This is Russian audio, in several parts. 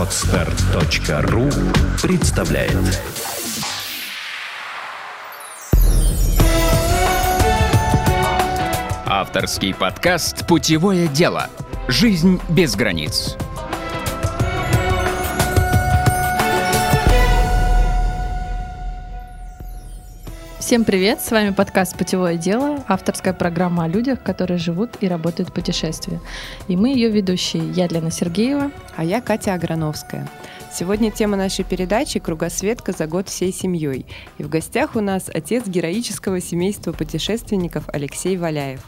Отстар.ру представляет Авторский подкаст «Путевое дело. Жизнь без границ». Всем привет! С вами подкаст «Путевое дело», авторская программа о людях, которые живут и работают в путешествии. И мы ее ведущие. Я Лена Сергеева. А я Катя Аграновская. Сегодня тема нашей передачи «Кругосветка за год всей семьей». И в гостях у нас отец героического семейства путешественников Алексей Валяев.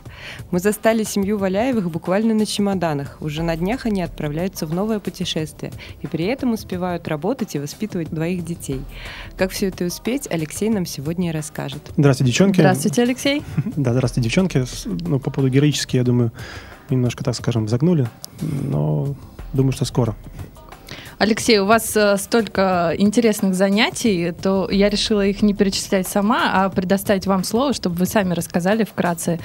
Мы застали семью Валяевых буквально на чемоданах. Уже на днях они отправляются в новое путешествие. И при этом успевают работать и воспитывать двоих детей. Как все это успеть, Алексей нам сегодня и расскажет. Здравствуйте, девчонки. Здравствуйте, Алексей. Да, здравствуйте, девчонки. Ну, по поводу героически, я думаю, немножко, так скажем, загнули. Но думаю, что скоро. Алексей, у вас э, столько интересных занятий, то я решила их не перечислять сама, а предоставить вам слово, чтобы вы сами рассказали вкратце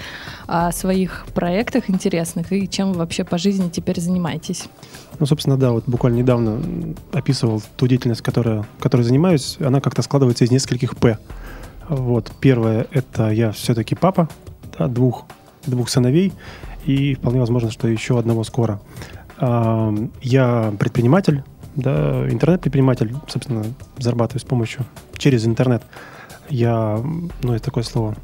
о своих проектах интересных и чем вы вообще по жизни теперь занимаетесь. Ну, собственно, да, вот буквально недавно описывал ту деятельность, которая, которой занимаюсь. Она как-то складывается из нескольких «П». Вот, первое – это я все-таки папа, да, двух, двух сыновей, и вполне возможно, что еще одного скоро. Я предприниматель, да, интернет-предприниматель, собственно, зарабатываю с помощью, через интернет. Я, ну, это такое слово,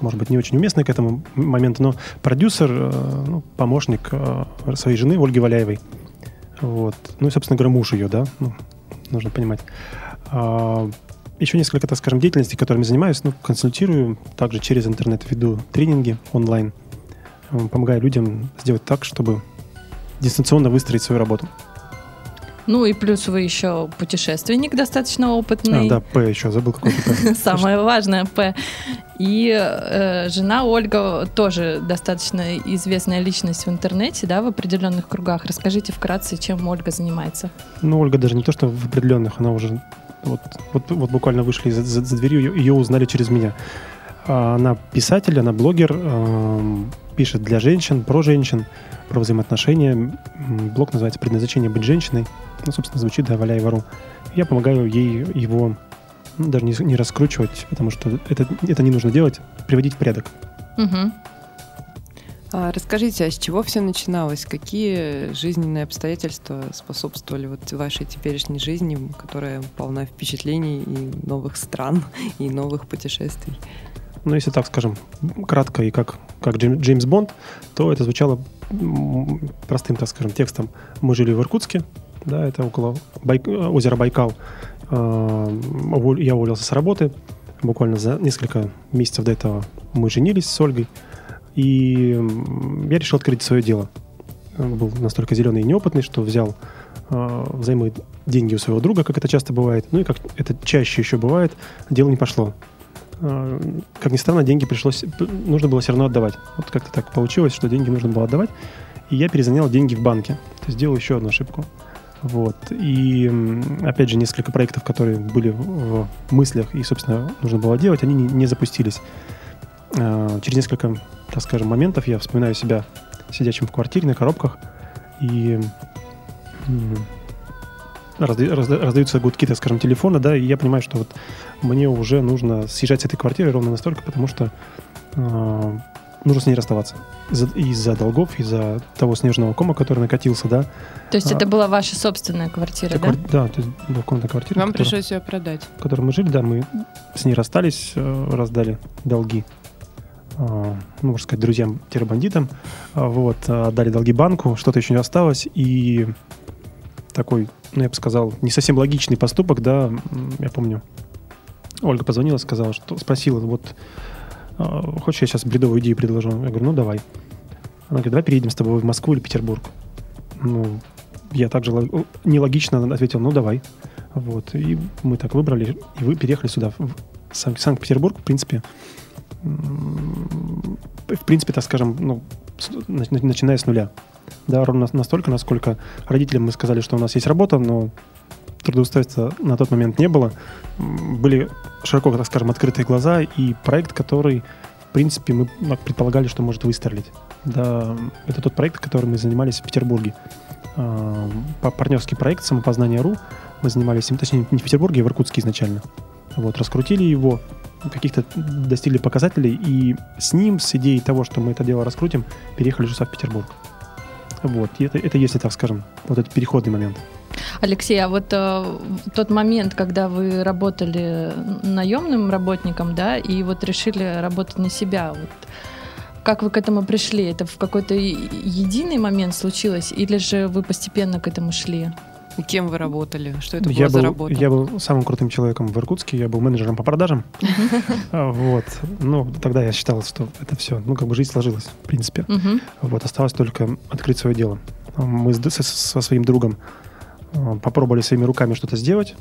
может быть, не очень уместное к этому моменту, но продюсер, э, ну, помощник э, своей жены Ольги Валяевой. Вот. Ну и, собственно говоря, муж ее, да, ну, нужно понимать. А, еще несколько, так скажем, деятельностей, которыми занимаюсь. Ну, консультирую, также через интернет веду тренинги онлайн, помогаю людям сделать так, чтобы дистанционно выстроить свою работу. Ну и плюс вы еще путешественник достаточно опытный. А, да, П еще забыл какой-то. Самое важное П. И э, жена Ольга тоже достаточно известная личность в интернете, да, в определенных кругах. Расскажите вкратце, чем Ольга занимается. Ну, Ольга даже не то, что в определенных, она уже вот, вот, вот буквально вышли за, за, за дверью, ее, ее узнали через меня. А она писатель, она блогер, э, пишет для женщин, про женщин, про взаимоотношения. Блог называется «Предназначение быть женщиной» ну, собственно, звучит, да, валяй вору. Я помогаю ей его ну, даже не, не раскручивать, потому что это, это не нужно делать, приводить в порядок. Угу. А расскажите, а с чего все начиналось? Какие жизненные обстоятельства способствовали вот вашей теперешней жизни, которая полна впечатлений и новых стран, и новых путешествий? Ну, если так скажем, кратко и как, как Джеймс Бонд, то это звучало простым, так скажем, текстом. Мы жили в Иркутске, да, это около Байк... озера Байкал. А, я уволился с работы. Буквально за несколько месяцев до этого мы женились с Ольгой. И я решил открыть свое дело. Был настолько зеленый и неопытный, что взял а, взаймы деньги у своего друга, как это часто бывает. Ну и как это чаще еще бывает, дело не пошло. А, как ни странно, деньги пришлось, нужно было все равно отдавать. Вот как-то так получилось, что деньги нужно было отдавать. И я перезанял деньги в банке. То есть сделал еще одну ошибку. Вот. И, опять же, несколько проектов, которые были в мыслях и, собственно, нужно было делать, они не запустились. А, через несколько, так скажем, моментов я вспоминаю себя сидящим в квартире на коробках, и разда, разда, раздаются гудки, так скажем, телефона, да, и я понимаю, что вот мне уже нужно съезжать с этой квартиры ровно настолько, потому что э, нужно с ней расставаться. Из-за, из-за долгов, из-за того снежного кома, который накатился, да. То есть а, это была ваша собственная квартира, да? Квар... Да, то есть двухкомнатная квартира. Вам которая, пришлось ее продать. В которой мы жили, да, мы с ней расстались, э, раздали долги ну, можно сказать, друзьям-бандитам, а, вот, отдали долги банку, что-то еще не осталось, и такой, ну, я бы сказал, не совсем логичный поступок, да, я помню, Ольга позвонила, сказала, что спросила, вот хочешь, я сейчас бредовую идею предложу? Я говорю, ну давай. Она говорит, давай переедем с тобой в Москву или Петербург. Ну, я также нелогично ответил, ну давай. Вот, и мы так выбрали, и вы переехали сюда, в Санкт-Петербург, в принципе, в принципе, так скажем, ну, начиная с нуля. Да, ровно настолько, насколько родителям мы сказали, что у нас есть работа, но трудоустройства на тот момент не было. Были широко, так скажем, открытые глаза и проект, который, в принципе, мы предполагали, что может выстрелить. Да, это тот проект, которым мы занимались в Петербурге. па- партнерский проект «Самопознание.ру». Мы занимались им, точнее, не в Петербурге, а в Иркутске изначально. Вот, раскрутили его, каких-то достигли показателей, и с ним, с идеей того, что мы это дело раскрутим, переехали же в Петербург. Вот, и это, это если так скажем, вот этот переходный момент. Алексей, а вот э, тот момент, когда вы работали наемным работником, да, и вот решили работать на себя, вот как вы к этому пришли? Это в какой-то единый момент случилось, или же вы постепенно к этому шли? Кем вы работали? Что это я, была за был, работа? я был самым крутым человеком в Иркутске, я был менеджером по продажам. А, Вот. Ну, тогда я считал, что это все, ну, как бы жизнь сложилась, в принципе. Вот, осталось только открыть свое дело. Мы с- со, своим другом попробовали своими руками что-то сделать.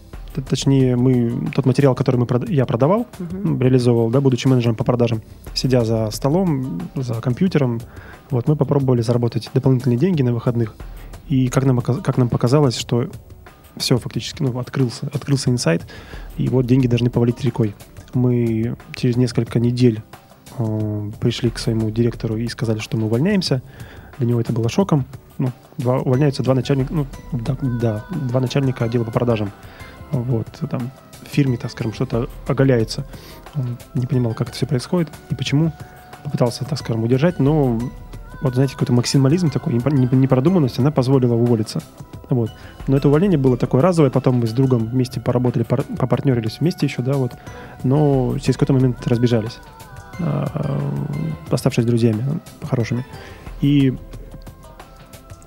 Точнее, мы тот материал, который мы, я продавал, ну, реализовывал, да, будучи менеджером по продажам, сидя за столом, за компьютером, вот, мы попробовали заработать дополнительные деньги на выходных. И как нам, как нам показалось, что все фактически, ну, открылся, открылся инсайт, и вот деньги должны повалить рекой. Мы через несколько недель э, пришли к своему директору и сказали, что мы увольняемся. Для него это было шоком. Ну, два, увольняются два начальника, ну, да, да, два начальника отдела по продажам. Вот, там в фирме, так скажем, что-то оголяется. Он не понимал, как это все происходит и почему. Попытался, так скажем, удержать, но вот, знаете, какой-то максимализм такой, непродуманность, она позволила уволиться. Вот. Но это увольнение было такое разовое, потом мы с другом вместе поработали, пар- попартнерились вместе еще, да, вот. Но через какой-то момент разбежались, а, оставшись друзьями хорошими. И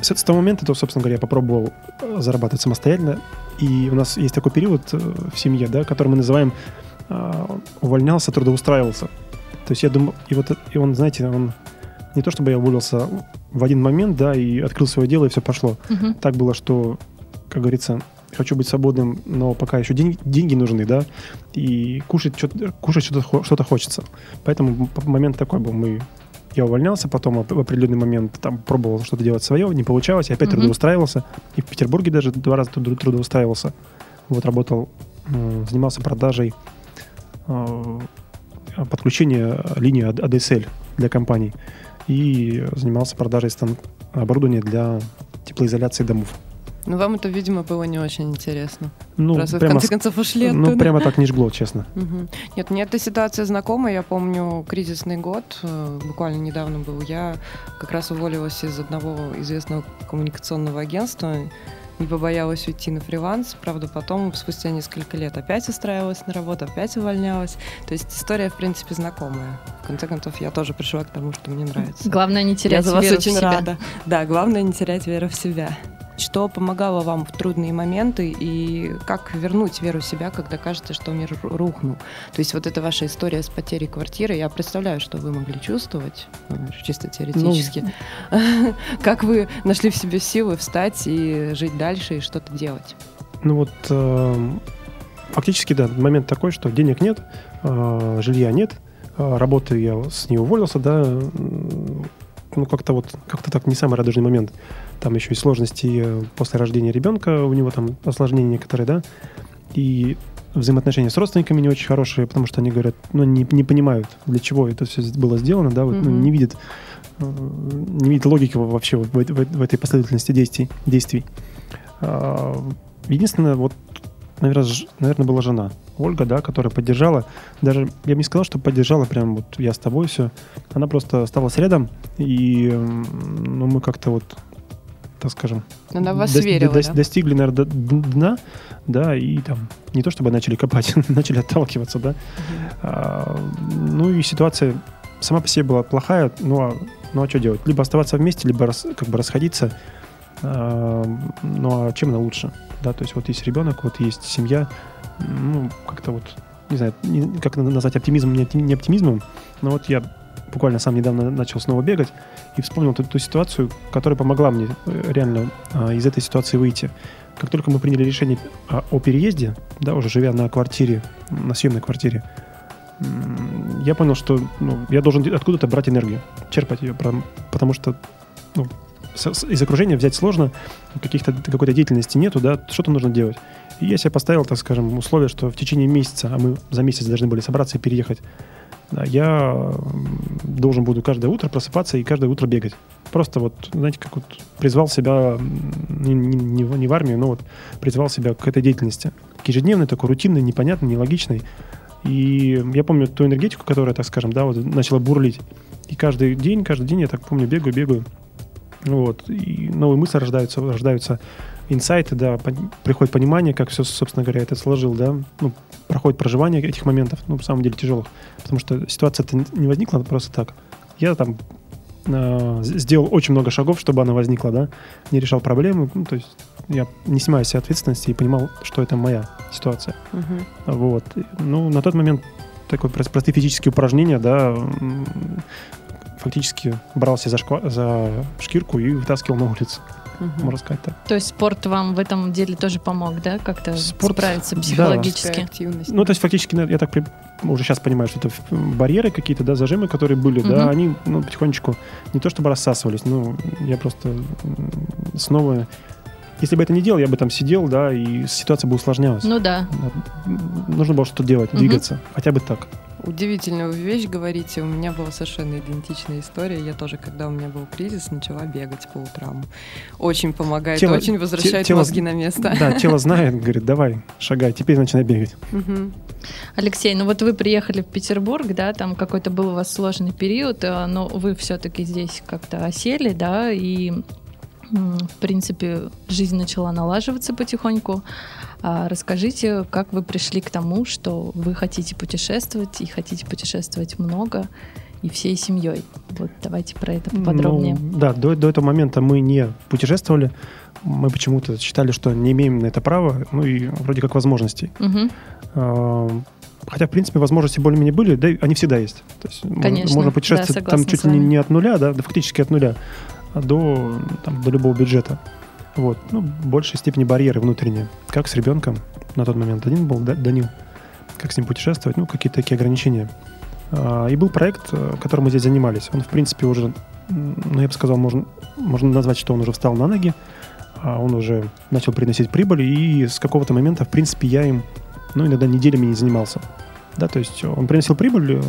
с, с того момента, то, собственно говоря, я попробовал э, зарабатывать самостоятельно. И у нас есть такой период э, в семье, да, который мы называем а, увольнялся, трудоустраивался. То есть я думал, и вот и он, знаете, он не то чтобы я уволился в один момент, да, и открыл свое дело, и все пошло. Мгм. Так было, что, как говорится, хочу быть свободным, но пока еще деньги, деньги нужны, да, и кушать что-то, кушать что-то, что-то хочется. Поэтому момент такой был, мы я увольнялся, потом в определенный момент там пробовал что-то делать свое, не получалось, я опять Мгм. трудоустраивался, и в Петербурге даже два раза труд- трудоустраивался. Вот работал, занимался продажей э, подключения линии А- ADSL для компаний и занимался продажей оборудования для теплоизоляции домов. Ну, вам это, видимо, было не очень интересно. Ну, Раз вы, в прямо, конце концов, ушли ну, оттуда. прямо так не жгло, честно. Мгм. Нет, мне эта ситуация знакома. Я помню кризисный год, э, буквально недавно был. Я как раз уволилась из одного известного коммуникационного агентства, не побоялась уйти на фриланс. Правда, потом, спустя несколько лет, опять устраивалась на работу, опять увольнялась. То есть история, в принципе, знакомая. В конце концов, я тоже пришла к тому, что мне нравится. Главное не Я терять за вас веру в очень себя. рада. Да, главное не терять веру в себя. Что помогало вам в трудные моменты и как вернуть веру в себя, когда кажется, что мир ру- рухнул? То есть вот эта ваша история с потерей квартиры, я представляю, что вы могли чувствовать, ну, чисто теоретически. Как вы нашли в себе силы встать и жить дальше и что-то делать? Ну вот, э, фактически, да, момент такой, что денег нет, э, жилья нет, э, работы я с ней уволился, да, ну как-то вот, как-то так не самый радужный момент. Там еще и сложности э, после рождения ребенка, у него там осложнения некоторые, да, и взаимоотношения с родственниками не очень хорошие, потому что они говорят, ну, не, не понимают, для чего это все было сделано, да, вот, ну, Мгм. не видят, э, не видят логики вообще в, в- в- этой последовательности действий. действий. А, Единственное, вот, наверное, была жена Ольга, да, которая поддержала. Даже я бы не сказал, что поддержала прям вот я с тобой все. Она просто осталась рядом, и ну, мы как-то вот, так скажем, Она в вас дос- верила, дос- да? достигли, наверное, дна, да, и там не то чтобы начали копать, начали отталкиваться, да. А, ну и ситуация сама по себе была плохая, ну а, ну, а что делать? Либо оставаться вместе, либо рас- как бы расходиться. А, ну а чем она лучше? Да, то есть вот есть ребенок, вот есть семья, ну как-то вот, не знаю, как назвать оптимизм, не оптим- не оптимизмом, но вот я буквально сам недавно начал снова бегать и вспомнил ту, ту ситуацию, которая помогла мне э, реально а, из этой ситуации выйти. Как только мы приняли решение а, о переезде, да, уже живя на квартире, на съемной квартире, я понял, что ну, я должен откуда-то брать энергию, черпать ее, потому что ну, из окружения взять сложно, каких-то какой-то деятельности нету, да, что-то нужно делать. И я себе поставил, так скажем, условие, что в течение месяца, а мы за месяц должны были собраться и переехать, Да, я должен буду каждое утро просыпаться и каждое утро бегать. Просто вот, знаете, как вот призвал себя, не, не- не в армию, но вот призвал себя к этой деятельности. К ежедневной, такой рутинной, непонятной, нелогичной. И я помню ту энергетику, которая, так скажем, да, вот начала бурлить. И каждый день, каждый день, я так помню, бегаю, бегаю. Вот. И новые мысли рождаются, рождаются инсайты, да, приходит понимание, как все, собственно говоря, это сложил, да, ну, проходит проживание этих моментов, ну, в самом деле тяжелых, потому что ситуация-то не возникла просто так. Я там э, сделал очень много шагов, чтобы она возникла, да, не решал проблемы, ну, то есть я не снимаю с себя ответственности и понимал, что это моя ситуация. Мгм. Вот. Ну, на тот момент такое прос- простые физические упражнения, да, фактически брался за, шква- за шкирку и вытаскивал на улицу, Мгм. можно сказать так. То есть спорт вам в этом деле тоже помог, да, как-то Спорт, справиться да. психологически? Физическая активность. Ну, то есть фактически, я так при- уже сейчас понимаю, что это барьеры какие-то, да, зажимы, которые были, Мгм. да, они, ну, потихонечку не то чтобы рассасывались, но я просто снова... Если бы это не делал, я бы там сидел, да, и ситуация бы усложнялась. Ну да. Нужно было что-то делать, Мгм. двигаться, хотя бы так. Удивительную вещь говорите. У меня была совершенно идентичная история. Я тоже, когда у меня был кризис, начала бегать по утрам. Очень помогает, Тело- очень возвращает те- тело- мозги на место. Да, тело знает, говорит, давай, шагай, теперь начинай бегать. Мгм. Алексей, ну вот вы приехали в Петербург, да, там какой-то был у вас сложный период, э, но вы все-таки здесь как-то осели, да, и в принципе жизнь начала налаживаться потихоньку. А Расскажите, как вы пришли к тому, что вы хотите путешествовать и хотите путешествовать много и всей семьей. Вот давайте про это поподробнее. Ну, да, до, до этого момента мы не путешествовали. Мы почему-то считали, что не имеем на это права, ну и вроде как возможностей. А, Хотя, в принципе, возможности более-менее были, да, они всегда есть. То есть Конечно, можно да, путешествовать там согласна чуть ли не, от нуля, да, да, фактически от нуля, до, там, до любого бюджета. Вот. Ну, большей степени барьеры внутренние. Как с ребенком на тот момент. Один был Да- Данил. Как с ним путешествовать, ну, какие-то такие ограничения. А, И был проект, э, которым мы здесь занимались. Он, в принципе, уже, ну, я бы сказал, можно, можно назвать, что он уже встал на ноги, а он уже начал приносить прибыль, и с какого-то момента, в принципе, я им, ну, иногда неделями не занимался. Да, то есть он приносил прибыль,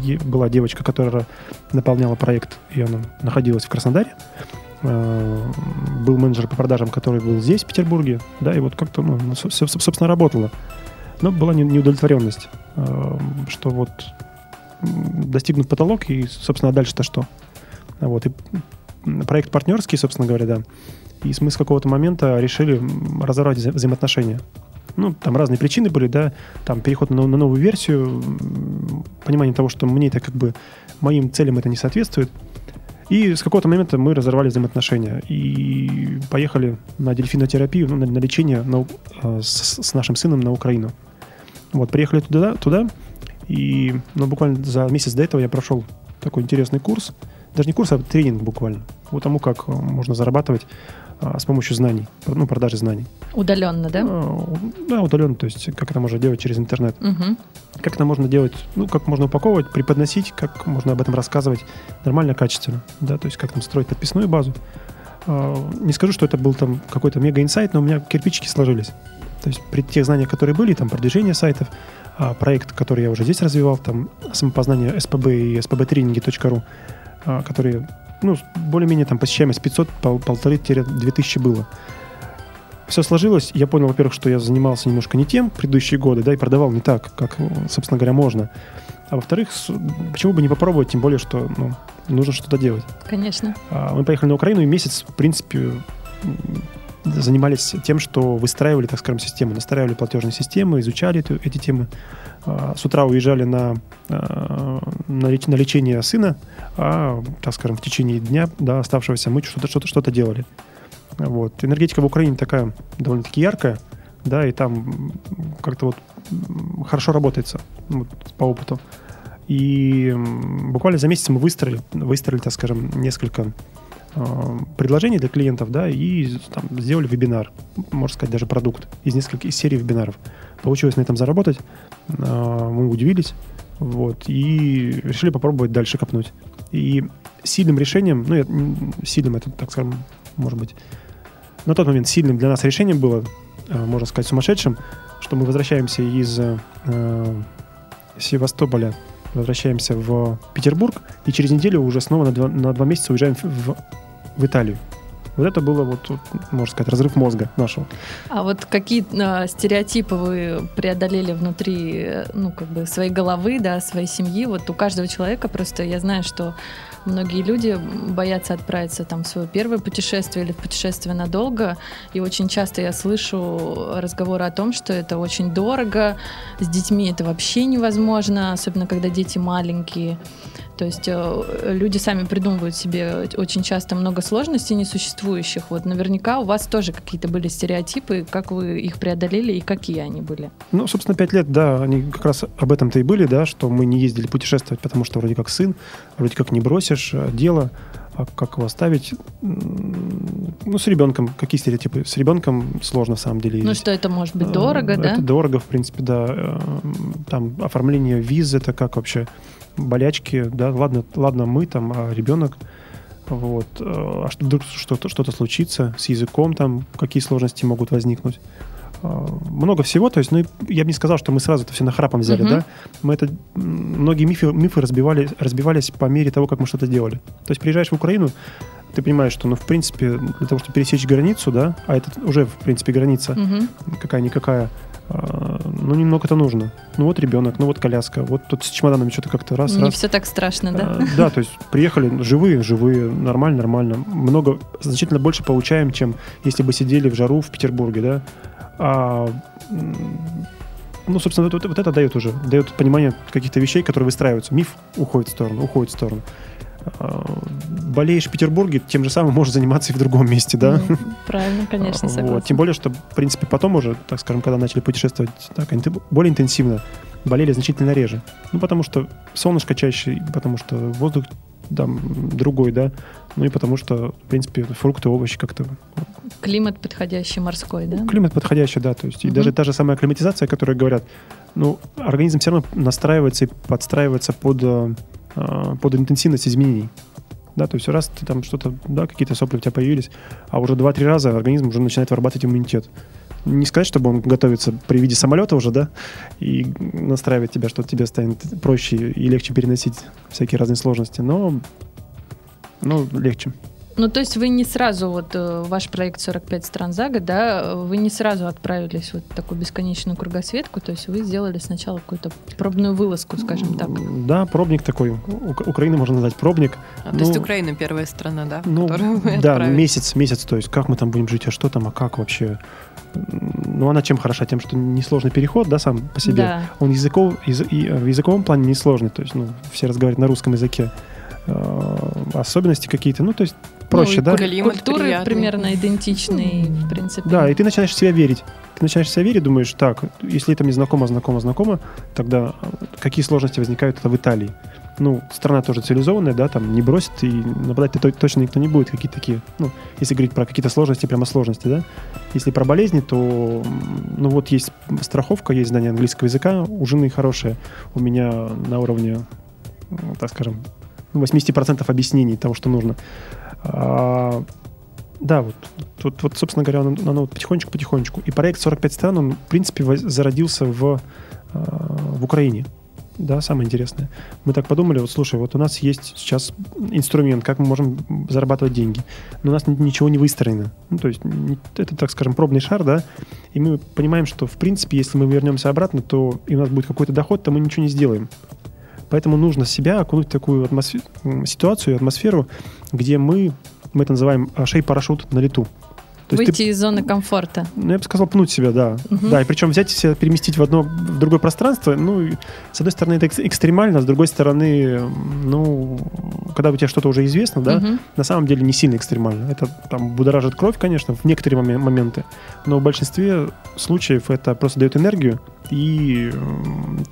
е- была девочка, которая наполняла проект, и она находилась в Краснодаре. Э, Был менеджер по продажам, который был здесь, в Петербурге, да, и вот как-то, ну, ну, со- со- собственно, работало. Но была не- неудовлетворенность, э, что вот достигнут потолок, и, собственно, а дальше-то что? Вот, и проект партнерский, собственно говоря, да. И мы с какого-то момента решили разорвать вза- взаимоотношения. Ну, там разные причины были, да, там переход на, на новую версию, понимание того, что мне это как бы моим целям это не соответствует. И с какого-то момента мы разорвали взаимоотношения и поехали на дельфинотерапию, ну, на, на лечение на э, с, с нашим сыном на Украину. Вот, приехали туда, туда и ну, буквально за месяц до этого я прошел такой интересный курс, даже не курс, а тренинг буквально, по тому, как э, можно зарабатывать а, с помощью знаний, ну, продажи знаний. Удаленно, да? А, Да, удаленно, то есть как это можно делать через интернет. Мгм. Как это можно делать, ну, как можно упаковывать, преподносить, как можно об этом рассказывать нормально, качественно, да, то есть как там строить подписную базу. А, Не скажу, что это был там какой-то мега-инсайт, но у меня кирпичики сложились. То есть при тех знаниях, которые были, там продвижение сайтов, а, проект, который я уже здесь развивал, там самопознание СПБ и а, которые, ну, более-менее там посещаемость 500, пол- полторы-две тысячи было. Все сложилось, я понял, во-первых, что я занимался немножко не тем предыдущие годы, да, и продавал не так, как, собственно говоря, можно. А во-вторых, почему бы не попробовать, тем более, что ну, нужно что-то делать. Конечно. А, Мы поехали на Украину, и месяц, в принципе, занимались тем, что выстраивали, так скажем, систему, настраивали платежные системы, изучали эту- эти темы. А, С утра уезжали на, а, на, леч- на лечение сына, а, так скажем, в течение дня, да, оставшегося, мы что-то что что делали. Вот. Энергетика в Украине такая довольно-таки яркая, да, и там как-то вот хорошо работается вот, по опыту. И буквально за месяц мы выстроили, выстроили, так скажем, несколько э, предложений для клиентов, да, и там, сделали вебинар, можно сказать, даже продукт из нескольких из серий вебинаров. Получилось на этом заработать, э, мы удивились, вот, и решили попробовать дальше копнуть. И сильным решением, ну, я- сильным это, так скажем, может быть, на тот момент сильным для нас решением было, э, можно сказать, сумасшедшим, что мы возвращаемся из э, Севастополя возвращаемся в Петербург, и через неделю уже снова на два, на два месяца уезжаем в, в Италию. Вот это было, вот, можно сказать, разрыв мозга нашего. А вот какие э, стереотипы вы преодолели внутри, ну, как бы своей головы, да, своей семьи? Вот у каждого человека просто, я знаю, что многие люди боятся отправиться там в свое первое путешествие или в путешествие надолго, и очень часто я слышу разговоры о том, что это очень дорого, с детьми это вообще невозможно, особенно когда дети маленькие. То есть э, люди сами придумывают себе очень часто много сложностей несуществующих. Вот наверняка у вас тоже какие-то были стереотипы, как вы их преодолели и какие они были? Ну, собственно, пять лет, да, они как раз об этом-то и были, да, что мы не ездили путешествовать, потому что вроде как сын, вроде как не бросишь а дело, а как его оставить? Ну, с ребенком. Какие стереотипы? С ребенком сложно, на самом деле. Ну, что это может быть дорого, это да? Это дорого, в принципе, да. Э, там оформление визы, это как вообще? Болячки, да, ладно, ладно мы там, а ребенок, вот, э, а что вдруг что-то, что-то случится с языком, там, какие сложности могут возникнуть. Э, много всего, то есть, ну, я бы не сказал, что мы сразу это все нахрапом взяли, uh-huh. да, мы это, многие мифы, мифы разбивали, разбивались по мере того, как мы что-то делали. То есть, приезжаешь в Украину, ты понимаешь, что, ну, в принципе, для того, чтобы пересечь границу, да, а это уже, в принципе, граница, uh-huh. какая-никакая, ну, немного это нужно. Ну, вот ребенок, ну, вот коляска, вот тут с чемоданами что-то как-то раз, Не раз. все так страшно, да? А, да, то есть приехали живые, живые, нормально, нормально. Много, значительно больше получаем, чем если бы сидели в жару в Петербурге, да. А, ну, собственно, вот, вот это дает уже, дает понимание каких-то вещей, которые выстраиваются. Миф уходит в сторону, уходит в сторону. А, болеешь в Петербурге, тем же самым можешь заниматься и в другом месте, да? Ну, правильно, конечно, согласна. Вот. Тем более, что, в принципе, потом уже, так скажем, когда начали путешествовать так, более интенсивно, болели значительно реже. Ну, потому что солнышко чаще, потому что воздух там другой, да, ну и потому что, в принципе, фрукты, овощи как-то... Климат подходящий морской, да? Климат подходящий, да, то есть угу. и даже та же самая акклиматизация, которая говорят, ну, организм все равно настраивается и подстраивается под э, под интенсивность изменений. Да, то есть раз ты там что-то, да, какие-то сопли у тебя появились, а уже 2-3 раза организм уже начинает вырабатывать иммунитет. Не сказать, чтобы он готовится при виде самолета уже, да, и настраивать тебя, что тебе станет проще и легче переносить всякие разные сложности, но, но легче. Ну, то есть вы не сразу, вот э, ваш проект 45 стран за год, да, вы не сразу отправились вот в такую бесконечную кругосветку, то есть вы сделали сначала какую-то пробную вылазку, скажем так. Да, пробник такой. У- Украина можно назвать пробник. А, ну, то есть ну, Украина первая страна, да? Ну, да, месяц, месяц, то есть как мы там будем жить, а что там, а как вообще? Ну, она чем хороша? Тем, что несложный переход, да, сам по себе. Да. Он языков, язы, и, в языковом плане несложный, то есть, ну, все разговаривают на русском языке. Э, особенности какие-то, ну, то есть проще, ну, да? Культуры приятный. примерно идентичные, в принципе. Да, и ты начинаешь в себя верить. Ты начинаешь в себя верить, думаешь, так, если это мне знакомо, знакомо, знакомо, тогда какие сложности возникают это в Италии? Ну, страна тоже цивилизованная, да, там не бросит, и нападать точно никто не будет, какие-то такие, ну, если говорить про какие-то сложности, прямо сложности, да. Если про болезни, то, ну, вот есть страховка, есть знание английского языка, у жены хорошее, у меня на уровне, так скажем, 80% объяснений того, что нужно. А, да, вот, вот, вот, собственно говоря, оно, оно вот потихонечку-потихонечку. И проект 45 стран, он, в принципе, зародился в, а, в Украине. Да, самое интересное. Мы так подумали, вот слушай, вот у нас есть сейчас инструмент, как мы можем зарабатывать деньги, но у нас ничего не выстроено. Ну, то есть это, так скажем, пробный шар, да, и мы понимаем, что, в принципе, если мы вернемся обратно, то и у нас будет какой-то доход, то мы ничего не сделаем. Поэтому нужно себя окунуть в такую атмосфер... ситуацию, атмосферу, где мы, мы это называем а, шей-парашют на лету. То Выйти ты, из зоны комфорта. Ну, я бы сказал, пнуть себя, да. Угу. Да, и причем взять себя, переместить в одно, в другое пространство, ну, с одной стороны, это экстремально, с другой стороны, ну, когда у тебя что-то уже известно, да, угу. на самом деле не сильно экстремально. Это там будоражит кровь, конечно, в некоторые моменты, но в большинстве случаев это просто дает энергию, и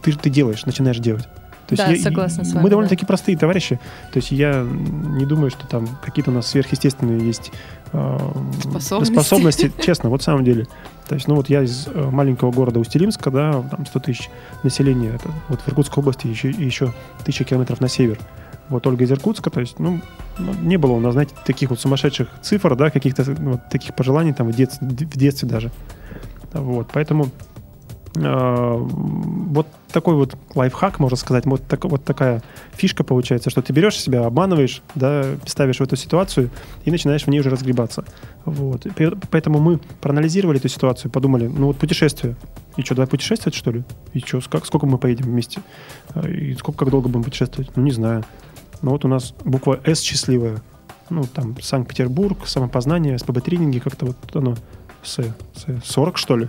ты, ты делаешь, начинаешь делать. То да, есть я, согласна с вами. Мы довольно-таки да. простые товарищи. То есть я не думаю, что там какие-то у нас сверхъестественные есть э, способности. способности. Честно, вот в самом деле. То есть, ну вот я из э, маленького города Устилимска, да, там 100 тысяч населения, это вот в Иркутской области еще, еще тысяча километров на север. Вот Ольга из Иркутска, то есть, ну, ну, не было у нас, знаете, таких вот сумасшедших цифр, да, каких-то вот таких пожеланий там в детстве, в детстве даже. Вот, поэтому вот такой вот лайфхак, можно сказать, вот, так, вот такая фишка получается, что ты берешь себя, обманываешь, да, ставишь в эту ситуацию и начинаешь в ней уже разгребаться. Вот. Поэтому мы проанализировали эту ситуацию, подумали, ну вот путешествие. И что, давай путешествовать, что ли? И что, как, сколько мы поедем вместе? А, и сколько, как долго будем путешествовать? Ну, не знаю. Но вот у нас буква «С» счастливая. Ну, там, Санкт-Петербург, самопознание, СПБ-тренинги, как-то вот оно, С, С, 40, что ли?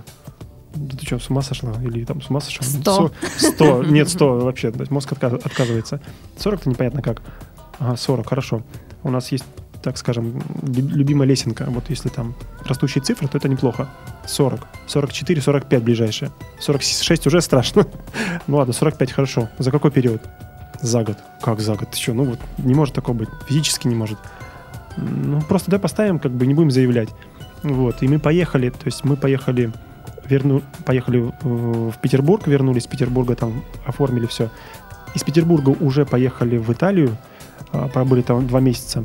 Да ты что, с ума сошла? Или там с ума сошла? 100. 100. Нет, 100 вообще. Мозг отказ- отказывается. 40-то непонятно как. Ага, 40, хорошо. У нас есть, так скажем, лю- любимая лесенка. Вот если там растущие цифры, то это неплохо. 40. 44, 45 ближайшие. 46 уже страшно. ну ладно, 45 хорошо. За какой период? За год. Как за год? Ты что? Ну вот не может такого быть. Физически не может. Ну просто давай поставим, как бы не будем заявлять. Вот. И мы поехали. То есть мы поехали верну, поехали в, Петербург, вернулись из Петербурга, там оформили все. Из Петербурга уже поехали в Италию, а, пробыли там два месяца.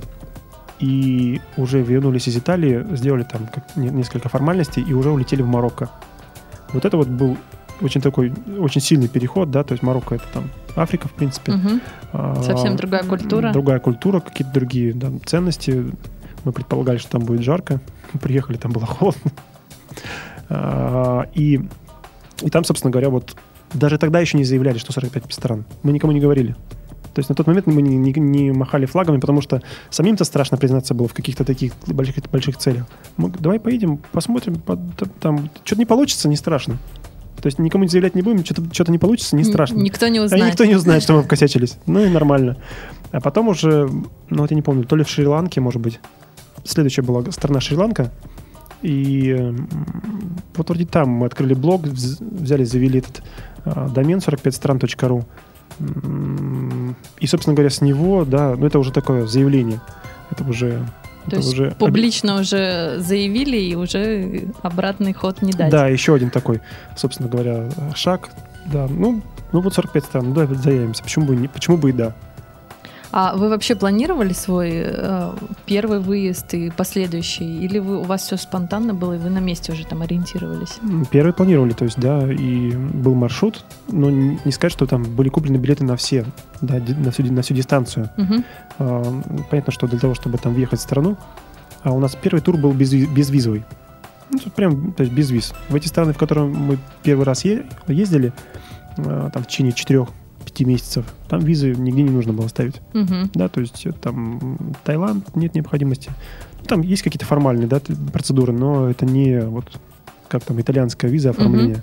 И уже вернулись из Италии, сделали там несколько формальностей и уже улетели в Марокко. Вот это вот был очень такой, очень сильный переход, да, то есть Марокко это там Африка, в принципе. А, Совсем другая культура. Другая культура, какие-то другие да, ценности. Мы предполагали, что там будет жарко. Приехали, там было холодно. А, И, и там, собственно говоря, вот даже тогда еще не заявляли, что 45 стран. Мы никому не говорили. То есть на тот момент мы не, не- не махали флагами, потому что самим-то страшно признаться было в каких-то таких больших, больших целях. Мы, давай поедем, посмотрим, по- т- там что-то не получится, не страшно. То есть никому не заявлять не будем, что-то, что-то не получится, не страшно. Никто не А узнает. никто не узнает, что мы вкосячились. Ну и нормально. А потом уже, ну вот я не помню, то ли в Шри-Ланке, может быть. Следующая была страна Шри-Ланка. И вот вроде там мы открыли блог, вз- взяли, завели этот а, домен 45стран.ру. М, И, собственно говоря, с него, да, ну это уже такое заявление. Это уже... То есть уже публично уже заявили и уже обратный ход не дать. Да, еще один такой, собственно говоря, шаг. Да, ну, ну вот 45 стран, ну давай заявимся. Почему бы, не, почему бы и да? А вы вообще планировали свой э, первый выезд и последующий? Или вы, у вас все спонтанно было, и вы на месте уже там ориентировались? Первый планировали, то есть, да, и был маршрут, но не сказать, что там были куплены билеты на все, да, на всю, на всю дистанцию. Мгм. А, Понятно, что для того, чтобы там въехать в страну, а у нас первый тур был без, безвизовый. Ну, тут прям, то есть без виз. В эти страны, в которые мы первый раз е- ездили, а, там в течение 4-5 месяцев, там визы нигде не нужно было ставить. Мгм. Да, то есть э, там Таиланд нет необходимости. Ну, Там есть какие-то формальные да, процедуры, но это не вот как там итальянская виза оформления,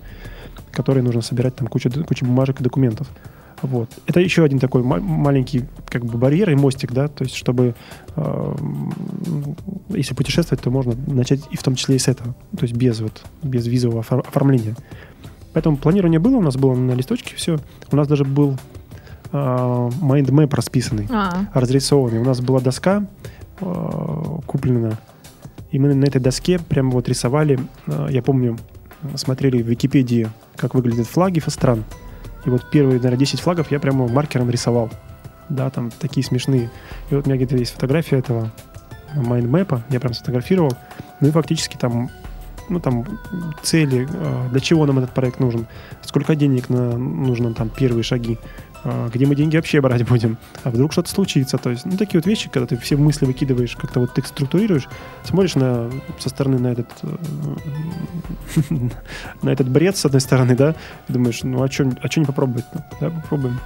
которые нужно собирать там кучу, кучу бумажек и документов. Вот. Это еще один такой ма- маленький как бы барьер и мостик, да, то есть чтобы э, если путешествовать, то можно начать и в том числе и с этого, то есть без вот без визового офор- оформления. Поэтому планирование было, у нас было на листочке все. У нас даже был map расписанный А, разрисованный. У нас была доска э, куплена, и мы на этой доске прямо вот рисовали. э, я помню, смотрели в Википедии, как выглядят флаги стран. И вот первые, наверное, 10 флагов я прямо маркером рисовал. Да, там такие смешные. И вот у меня где-то есть фотография этого майндмэпа, я прям сфотографировал. Ну и фактически там, ну там цели, э, для чего нам этот проект нужен, сколько денег на, нужно там первые шаги, э, где мы деньги вообще брать будем, а вдруг что-то случится. То есть, ну, такие вот вещи, когда ты все мысли выкидываешь, как-то вот ты их структурируешь, смотришь на, со стороны на этот, э, на этот бред, с одной стороны, да, и думаешь, ну, а что а не попробовать? Да, попробуем.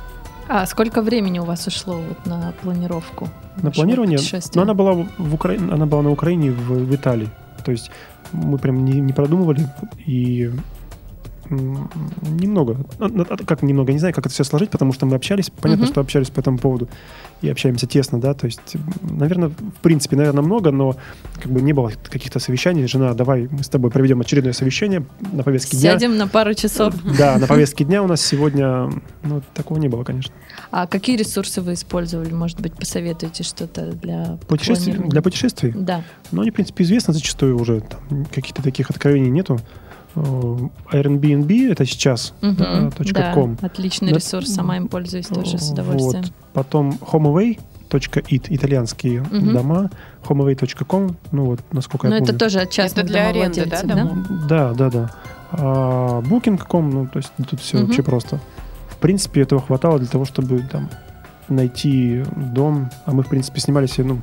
а сколько времени у вас ушло вот на планировку? На планирование, но она была в, Укра... она была на Украине в, в Италии. То есть мы прям не, не продумывали и немного, ну, ну, как немного, не знаю, как это все сложить, потому что мы общались, понятно, Мгм. что общались по этому поводу и общаемся тесно, да, то есть, наверное, в принципе, наверное, много, но как бы не было каких-то совещаний. Жена, давай мы с тобой проведем очередное совещание на повестке дня. Сядем на пару часов. Да, на повестке дня у нас сегодня, ну, такого не было, конечно. А какие ресурсы вы использовали? Может быть, посоветуете что-то для Путешествий, для путешествий Да. Ну, они, в принципе, известны зачастую уже. Там каких-то таких откровений нету. Э, Airbnb это сейчас Мгм. да, Да, .com. отличный Да. ресурс, сама им пользуюсь тоже с Вот. удовольствием. Потом homeaway.it, итальянские Мгм. дома, homeaway.com, ну вот, насколько Но я это помню. тоже от частных Это для аренды, да, да? Да, да, да. А, Booking.com, ну, то есть тут все Мгм. вообще просто. в принципе, этого хватало для того, чтобы там найти дом. А мы, в принципе, снимали себе, ну,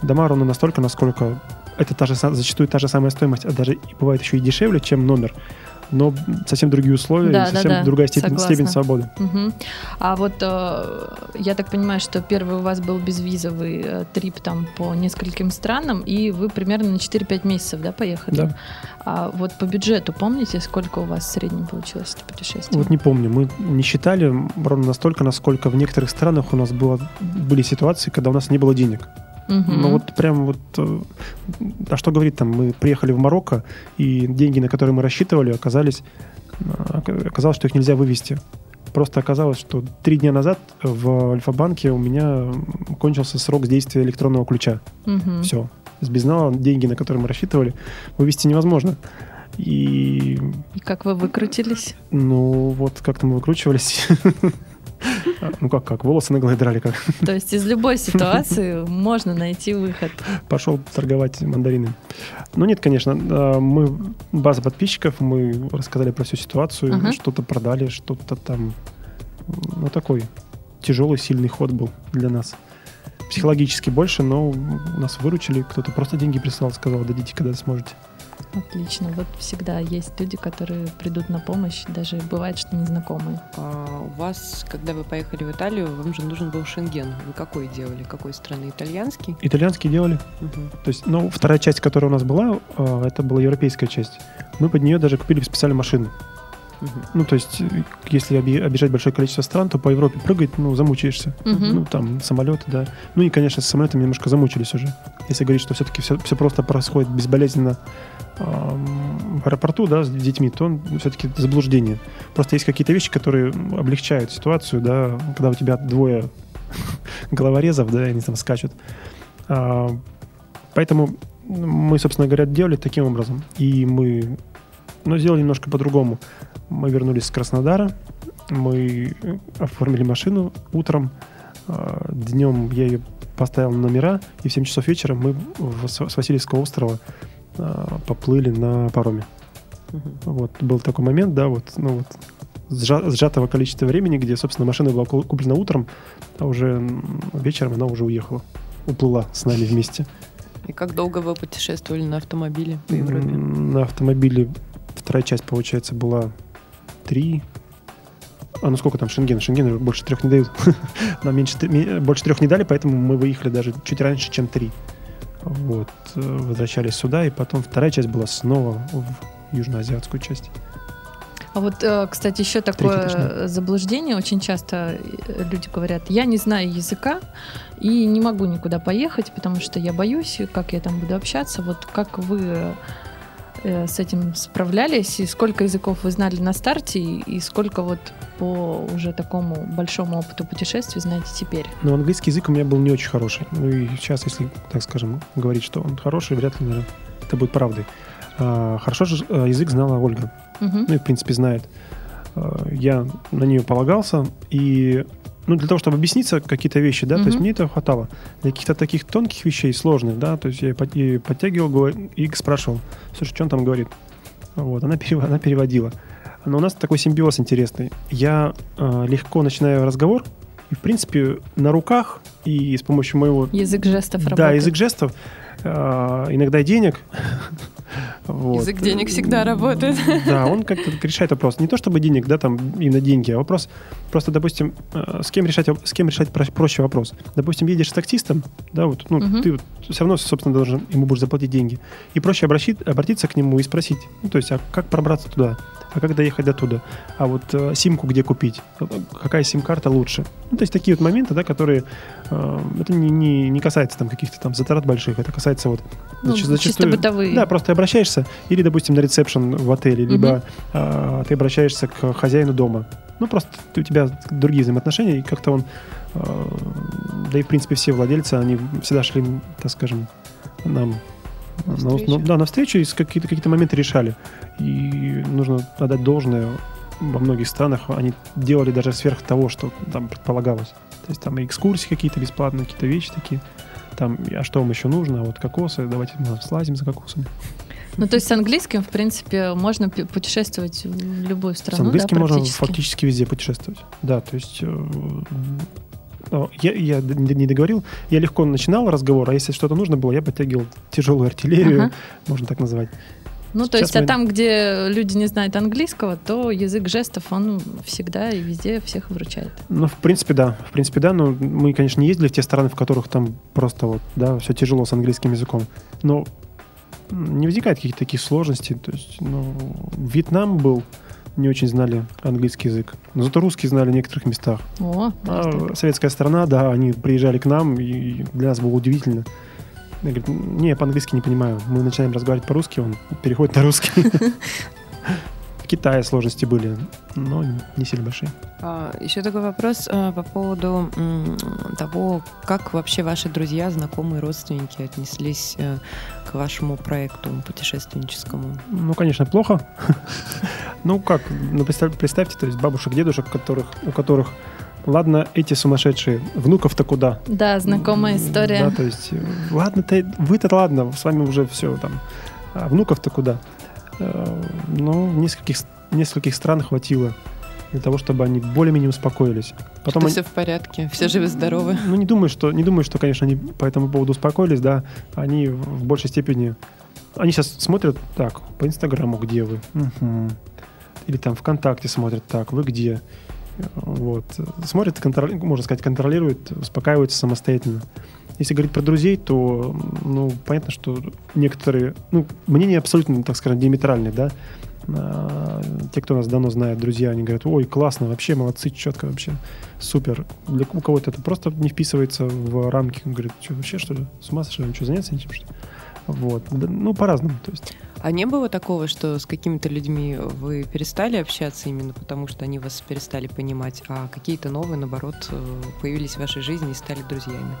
дома ровно настолько, насколько это та же, зачастую та же самая стоимость, а даже бывает еще и дешевле, чем номер. Но совсем другие условия, Да, и да, совсем да, другая степень, согласна. степень свободы. Мгм. А вот э, я так понимаю, что первый у вас был безвизовый э, трип там по нескольким странам, и вы примерно на 4-5 месяцев, да, поехали? Да. А вот по бюджету помните, сколько у вас в среднем получилось это путешествие? Вот не помню, мы не считали ровно настолько, насколько в некоторых странах у нас было, были ситуации, когда у нас не было денег. Ну вот прям вот... э, А что говорит там? Мы приехали в Марокко, и деньги, на которые мы рассчитывали, оказались... э, ока- Оказалось, что их нельзя вывести. Просто оказалось, что три дня назад в Альфа-банке у меня кончился срок действия электронного ключа. Мгм. Все. С безнала деньги, на которые мы рассчитывали, вывести невозможно. И, И как вы выкрутились? ну, вот как-то мы выкручивались. Ну как, как, волосы на голове драли, как То есть из любой ситуации можно найти выход. пошел торговать мандарины. Ну нет, конечно, а, мы база подписчиков, мы рассказали про всю ситуацию, Ага. что-то продали, что-то там, ну такой тяжелый, сильный ход был для нас. Психологически больше, но нас выручили, кто-то просто деньги прислал, сказал, дадите, когда сможете. Отлично. Вот всегда есть люди, которые придут на помощь, даже бывает, что незнакомые. А у вас, когда вы поехали в Италию, вам же нужен был Шенген. Вы какой делали? Какой страны? Итальянский? Итальянские делали. Мгм. То есть, ну, вторая часть, которая у нас была, а, это была европейская часть. Мы под нее даже купили специальную машину. Мгм. Ну, то есть, если оби- объезжать большое количество стран, то по Европе прыгать, ну, замучаешься. Мгм. Ну, там, самолеты, да. Ну, и, конечно, с самолетами немножко замучились уже. Если говорить, что все-таки все, просто происходит безболезненно в аэропорту, да, с детьми, то все-таки заблуждение. Просто есть какие-то вещи, которые облегчают ситуацию, да, когда у тебя двое головорезов, да, они там скачут. А, поэтому мы, собственно говоря, делали таким образом. И мы, ну, сделали немножко по-другому. Мы вернулись с Краснодара, мы э, оформили машину утром, а, днем я ее поставил на номера, и в 7 часов вечера мы в- с Васильевского острова поплыли на пароме. Мгм. Вот был такой момент, да, вот, ну вот сжа- сжатого количества времени, где, собственно, машина была ку- куплена утром, а уже вечером она уже уехала, уплыла с нами вместе. И как долго вы путешествовали на автомобиле по Европе? На автомобиле вторая часть, получается, была три. А ну сколько там Шенген? Шенген больше трех не дают. Нам меньше, больше трех не дали, поэтому мы выехали даже чуть раньше, чем три. Вот. э, Возвращались сюда, и потом вторая часть была снова в южноазиатскую часть. А вот, э, кстати, еще такое точнее. заблуждение. Очень часто э, люди говорят, я не знаю языка и не могу никуда поехать, потому что я боюсь, как я там буду общаться. Вот как вы э, с этим справлялись, и сколько языков вы знали на старте, и, и сколько вот по уже такому большому опыту путешествий знаете теперь? Но английский язык у меня был не очень хороший. Ну и сейчас, если, так скажем, говорить, что он хороший, вряд ли, наверное, это будет правдой. А, Хорошо же э, язык знала Ольга. Мгм. ну и в принципе знает. Э, Я на нее полагался, и ну, для того, чтобы объясниться какие-то вещи, да, то есть мне этого хватало. Для каких-то таких тонких вещей, сложных, да, то есть я и подтягивал и спрашивал, слушай, что он там говорит? Вот, она, перев- она переводила. Но у нас такой симбиоз интересный. Я э, легко начинаю разговор, и, в принципе, на руках и с помощью моего Язык жестов да, работает. язык жестов, э, иногда и денег. Вот. Язык денег всегда работает. Да, он как-то решает вопрос. Не то чтобы денег, да, там именно деньги, а вопрос просто, допустим, э, с кем решать, с кем решать про- проще вопрос. Допустим, едешь с таксистом, да, вот, ну, Мгм. ты вот все равно, собственно, должен ему будешь заплатить деньги. И проще обращить, обратиться к нему и спросить, ну, то есть, а как пробраться туда? А как доехать до туда? А вот э, симку где купить? Э, Какая сим-карта лучше? Ну, то есть такие вот моменты, да, которые э, это не, не, не касается там каких-то там затрат больших, это касается вот Ну, зач- чисто бытовые. Да, просто ты обращаешься или, допустим, на ресепшн в отеле, либо а, ты обращаешься к хозяину дома. Ну, просто у тебя другие взаимоотношения, и как-то он, а, да и, в принципе, все владельцы, они всегда шли, так скажем, нам на, Навстречу. ну, да, навстречу и какие-то, какие-то моменты решали. И нужно отдать должное. Во многих странах они делали даже сверх того, что там предполагалось. То есть там и экскурсии какие-то бесплатные, какие-то вещи такие. Там, а что вам еще нужно? А Вот кокосы, давайте мы слазим за кокосами. Ну, то есть с английским, в принципе, можно путешествовать в любую страну, С английским да, можно фактически везде путешествовать. Да, то есть... э, э, Я, я д- не договорил. Я легко начинал разговор, а если что-то нужно было, я подтягивал тяжелую артиллерию, Ага. можно так назвать. Ну, то Сейчас есть, а мы- там, где люди не знают английского, то язык жестов, он всегда и везде всех выручает. Ну, в принципе, да. В принципе, да. Но мы, конечно, не ездили в те страны, в которых там просто вот, да, все тяжело с английским языком. Но не возникает каких-то таких сложностей. То есть, ну, Вьетнам был, не очень знали английский язык. Но зато русский знали в некоторых местах. О, А, советская страна, да, они приезжали к нам, и для нас было удивительно. Я говорю, не, я по-английски не понимаю. Мы начинаем разговаривать по-русски, он переходит на русский. В Китае сложности были, но не сильно большие. А, Еще такой вопрос а, по поводу м, того, как вообще ваши друзья, знакомые, родственники отнеслись э, к вашему проекту путешественническому. Ну, конечно, плохо. Ну, как, ну, представь- представьте, то есть бабушек, дедушек, которых, у которых, ладно, эти сумасшедшие, внуков-то куда? Да, знакомая история. Да, то есть, э, ладно, ты, вы-то ладно, с вами уже все там, а внуков-то куда? Ну, в нескольких, нескольких стран хватило для того, чтобы они более-менее успокоились. Потом что они- все в порядке, все живы-здоровы. ну, не думаю, что, не думаю, что, конечно, они по этому поводу успокоились, да. Они в большей степени... Они сейчас смотрят, так, по Инстаграму, где вы? Мгм. Или там ВКонтакте смотрят, так, вы где? Вот. Смотрят, контроли- можно сказать, контролируют, успокаиваются самостоятельно. Если говорить про друзей, то, ну, понятно, что некоторые, ну, мнения абсолютно, так скажем, диаметральные, да. А, Те, кто нас давно знает, друзья, они говорят, ой, классно, вообще молодцы, четко вообще, супер. Для у кого-то это просто не вписывается в рамки. Он говорит, что вообще, что ли, с ума сошли, что заняться нечем, что ли? Вот. Ну, по-разному, то есть. А не было такого, что с какими-то людьми вы перестали общаться именно потому, что они вас перестали понимать, а какие-то новые, наоборот, э, появились в вашей жизни и стали друзьями?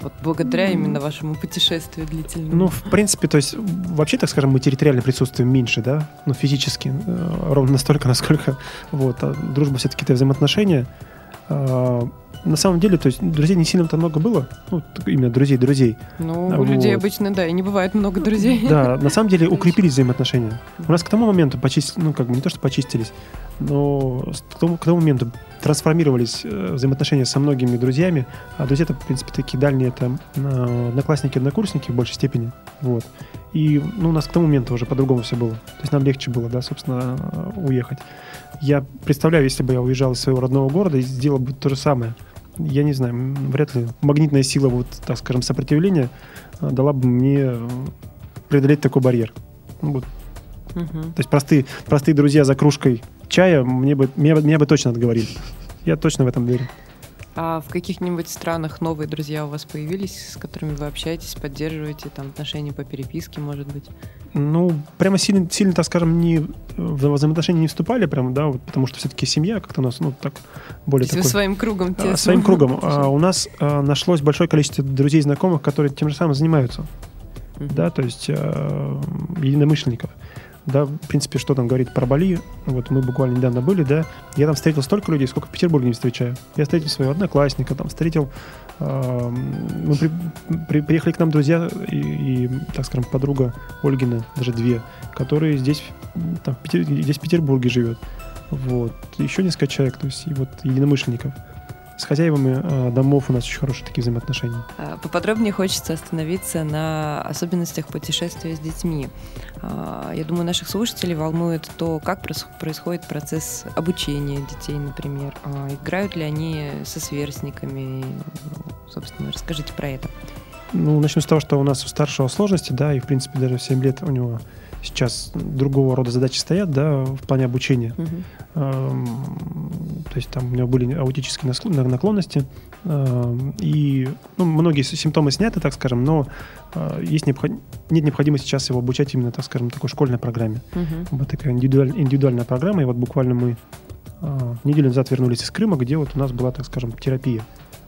Вот благодаря именно вашему путешествию длительному. Ну, в принципе, то есть, вообще, так скажем, мы территориально присутствуем меньше, да, ну, физически, э, ровно настолько, насколько, вот, а дружба все-таки это взаимоотношения. А, на самом деле, то есть, друзей не сильно-то много было, ну, именно друзей-друзей. Ну, у Вот. людей обычно, да, и не бывает много друзей. Да, на самом деле укрепились взаимоотношения. У нас к тому моменту почистились, ну, как бы не то, что почистились, но к тому, к тому моменту трансформировались э, взаимоотношения со многими друзьями, а друзья-то, в принципе, такие дальние, это э, одноклассники, однокурсники в большей степени, вот. И, ну, у нас к тому моменту уже по-другому все было. То есть нам легче было, да, собственно, уехать. Я представляю, если бы я уезжал из своего родного города и сделал бы то же самое. Я не знаю, вряд ли магнитная сила, вот, так скажем, сопротивления э, дала бы мне э, преодолеть такой барьер. Ну, вот. Мгм. То есть простые, простые друзья за кружкой чая мне бы, меня, меня бы точно отговорили. Я точно в этом верю. А в каких-нибудь странах новые друзья у вас появились, с которыми вы общаетесь, поддерживаете там отношения по переписке, может быть? Ну, прямо сильно, сильно, так скажем, не в взаимоотношения не вступали, прям, да, вот, потому что все-таки семья как-то у нас, ну, так, более То такой... своим кругом а, тесно. своим кругом. А у нас а, нашлось большое количество друзей и знакомых, которые тем же самым занимаются. Мгм. да, то есть э, единомышленников. Да, в принципе, что там говорить про Бали, вот мы буквально недавно были, да, я там встретил столько людей, сколько в Петербурге не встречаю. Я встретил своего одноклассника, там встретил, э, мы при- при- приехали к нам друзья и, и, так скажем, подруга Ольгина, даже две, которые здесь, там, в Питер- здесь в Петербурге живет. Вот. Еще несколько человек, то есть и вот единомышленников. С хозяевами э, домов у нас очень хорошие такие взаимоотношения. А, Поподробнее хочется остановиться на особенностях путешествия с детьми. А, Я думаю, наших слушателей волнует то, как происходит процесс обучения детей, например. А, Играют ли они со сверстниками? Собственно, расскажите про это. Ну, начну с того, что у нас у старшего сложности, да, и, в принципе, даже в 7 лет у него сейчас другого рода задачи стоят, да, в плане обучения. Эм, То есть там у него были аутические наклонности, эм, и ну, многие симптомы сняты, так скажем, но э, есть необход- нет необходимости сейчас его обучать именно, так скажем, такой школьной программе. Мгм. Вот такая индивидуаль- индивидуальная программа, и вот буквально мы э, неделю назад вернулись из Крыма, где вот у нас была, так скажем, терапия.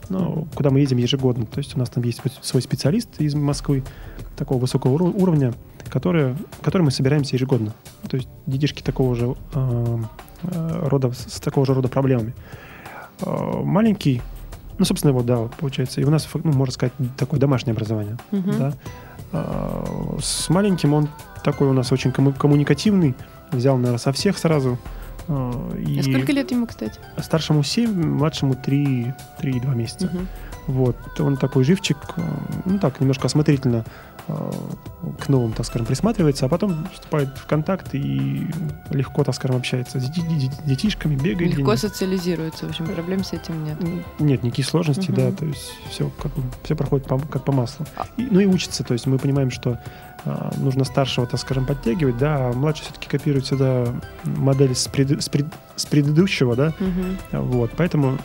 Ну, куда мы едем ежегодно. То есть у нас там есть свой- специалист из Москвы такого высокого уровня, который, который мы собираемся ежегодно. То есть детишки такого же э, э, рода, с такого же рода проблемами. Э, маленький, ну, собственно, вот, да, вот получается. И у нас, ну, можно сказать, такое домашнее образование. Мгм. Да? А, С маленьким он такой у нас очень комму- коммуникативный. Взял, наверное, со всех сразу. А, И А сколько лет ему, кстати? Старшему 7, младшему 3, 3,2 месяца. Мгм. Вот. Он такой живчик, э, ну так, немножко осмотрительно э, к новым, так скажем, присматривается, а потом вступает в контакт и легко, так скажем, общается с дети- дети- детишками, бегает. Легко социализируется, в общем, проблем с этим нет. Нет никаких сложностей, Мгм. да, то есть все, как все проходит по- как по маслу. А- И- ну и учится, то есть мы понимаем, что а, нужно старшего, так скажем, подтягивать, да, а младший все-таки копирует всегда модель с, пред- с пред- с предыдущего, да, Мгм. вот, поэтому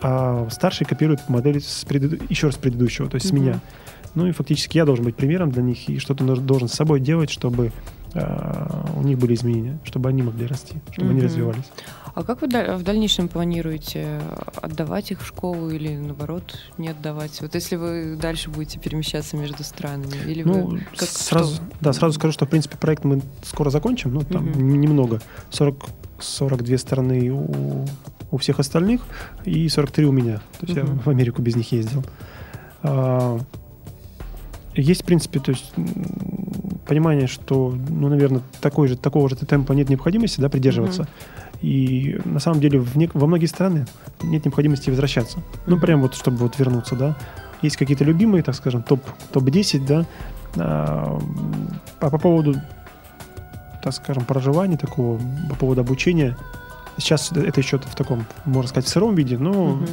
а старший копирует модель с преду- еще раз предыдущего, то есть с Мгм. меня. Ну и фактически я должен быть примером для них и что-то должен с собой делать, чтобы а, у них были изменения, чтобы они могли расти, чтобы они Мгм. развивались. А как вы в дальнейшем планируете отдавать их в школу или, наоборот, не отдавать? Вот если вы дальше будете перемещаться между странами? Или Ну, вы как- сразу, что? да, сразу скажу, что, в принципе, проект мы скоро закончим, ну, там н- немного. 40, 42 страны у, у всех остальных и 43 у меня. То есть Мгм. я в Америку без них ездил. А, есть, в принципе, то есть понимание, что, ну, наверное, такой же, такого же темпа нет необходимости, да, придерживаться. И на самом деле в нек- во многие страны нет необходимости возвращаться. Ну, Мгм. прям вот, чтобы вот вернуться, да. Есть какие-то любимые, так скажем, топ, топ-10, да. А, а по поводу, так скажем, проживания такого, по поводу обучения, сейчас это еще в таком, можно сказать, в сыром виде, но Мгм.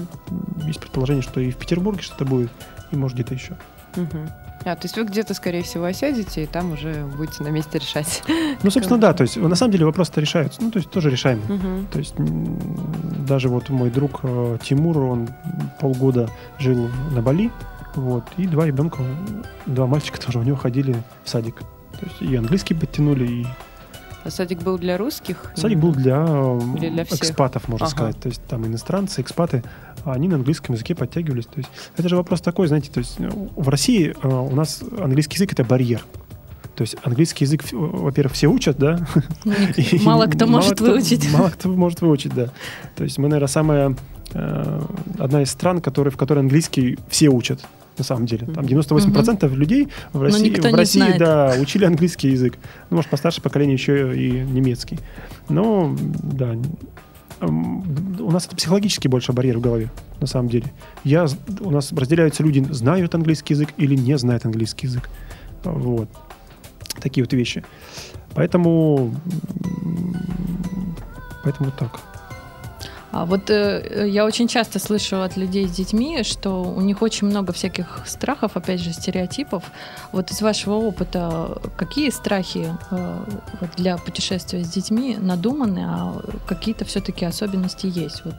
есть предположение, что и в Петербурге что-то будет, и может где-то еще. Мгм. А, то есть вы где-то, скорее всего, осядете, и там уже будете на месте решать. Ну, собственно, да, то есть на самом деле вопросы-то решаются, ну, то есть тоже решаемые. Мгм. То есть даже вот мой друг э, Тимур, он полгода жил на Бали, вот, и два ребенка, два мальчика тоже у него ходили в садик. То есть и английский подтянули, и А садик был для русских? садик был для, э, Или для всех? экспатов, можно Ага. сказать. То есть там иностранцы, экспаты, они на английском языке подтягивались. То есть это же вопрос такой, знаете, то есть э, в России э, у нас английский язык это барьер. То есть английский язык, в- во-первых, все учат, да, и Мало кто может кто- выучить. Мало кто может выучить, да. То есть мы, наверное, самая э, одна из стран, в которой английский все учат. На самом деле. Там Мгм. 98% людей в России, в России знает. да, учили английский язык. Ну, может, постарше поколение еще и немецкий. Но, да, у нас это психологический больше барьер в голове, на самом деле. Я, у нас разделяются люди, знают английский язык или не знают английский язык. Вот. Такие вот вещи. Поэтому, поэтому так. А вот э, я очень часто слышу от людей с детьми, что у них очень много всяких страхов, опять же, стереотипов. Вот из вашего опыта, какие страхи э, вот для путешествия с детьми надуманы, а какие-то все-таки особенности есть? Вот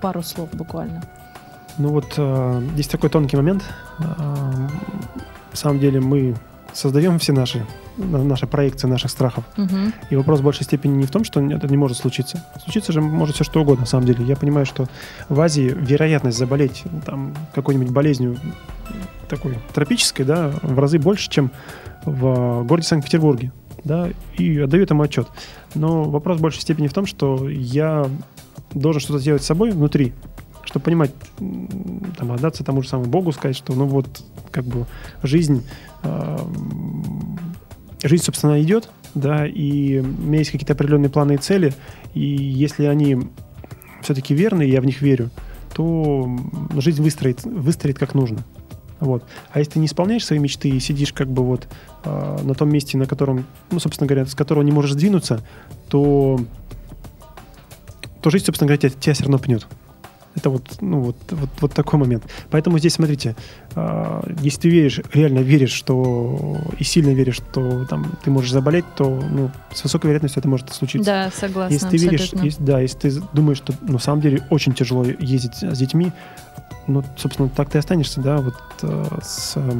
пару слов буквально. Ну вот э, здесь такой тонкий момент. Э, на самом деле мы создаем все наши, на- наши проекции наших страхов. Мгм. И вопрос в большей степени не в том, что это не может случиться. Случиться же может все что угодно, на самом деле. Я понимаю, что в Азии вероятность заболеть там, какой-нибудь болезнью такой тропической, да, в разы больше, чем в городе Санкт-Петербурге. Да, и отдаю этому отчет. Но вопрос в большей степени в том, что я должен что-то сделать с собой внутри, чтобы понимать, там, отдаться тому же самому Богу, сказать, что ну вот, как бы, жизнь, эм, жизнь, собственно, идет, да, и у меня есть какие-то определенные планы и цели, и если они все-таки верны, и я в них верю, то жизнь выстроит, выстроит как нужно. Вот. А если ты не исполняешь свои мечты и сидишь как бы вот э, на том месте, на котором, ну, собственно говоря, с которого не можешь сдвинуться, то, то жизнь, собственно говоря, тебя, тебя все равно пнет. Это вот, ну, вот, вот, вот такой момент. Поэтому здесь, смотрите, а, если ты веришь, реально веришь, что и сильно веришь, что там ты можешь заболеть, то ну, с высокой вероятностью это может случиться. Да, согласна. Если ты веришь, если- да, если ты думаешь, что ну, на самом деле очень тяжело ездить с детьми, ну, собственно, так ты останешься, да, вот э, с, э,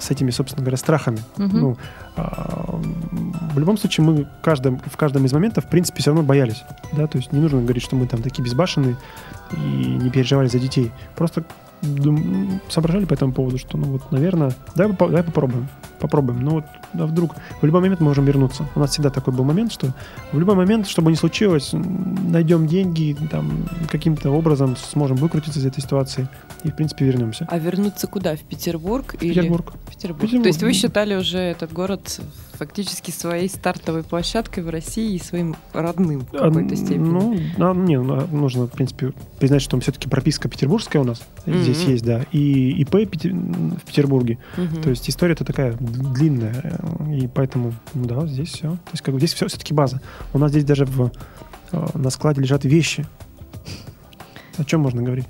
с этими, собственно говоря, страхами. Мгм. Ну, а, в любом случае, мы в каждом, в каждом из моментов, в принципе, все равно боялись. Да? То есть не нужно говорить, что мы там такие безбашенные и не переживали за детей. Просто соображали по этому поводу, что, ну вот, наверное, давай, давай попробуем, попробуем. Ну вот, а вдруг в любой момент мы можем вернуться. У нас всегда такой был момент, что в любой момент, что бы ни случилось, найдем деньги, там, каким-то образом сможем выкрутиться из этой ситуации и, в принципе, вернемся. А вернуться куда? В Петербург? Или... Петербург. В Петербург. Петербург, То есть вы считали уже этот город фактически своей стартовой площадкой в России и своим родным в А, какой-то степени? Ну, а, не, ну, нужно, в принципе, признать, что все-таки прописка петербургская у нас здесь Мгм. есть, да, и ИП в Петербурге. Мгм. То есть история-то такая длинная, и поэтому, ну да, здесь все. То есть как бы здесь все все-таки база. У нас здесь даже в, э, на складе лежат вещи. О чем можно говорить?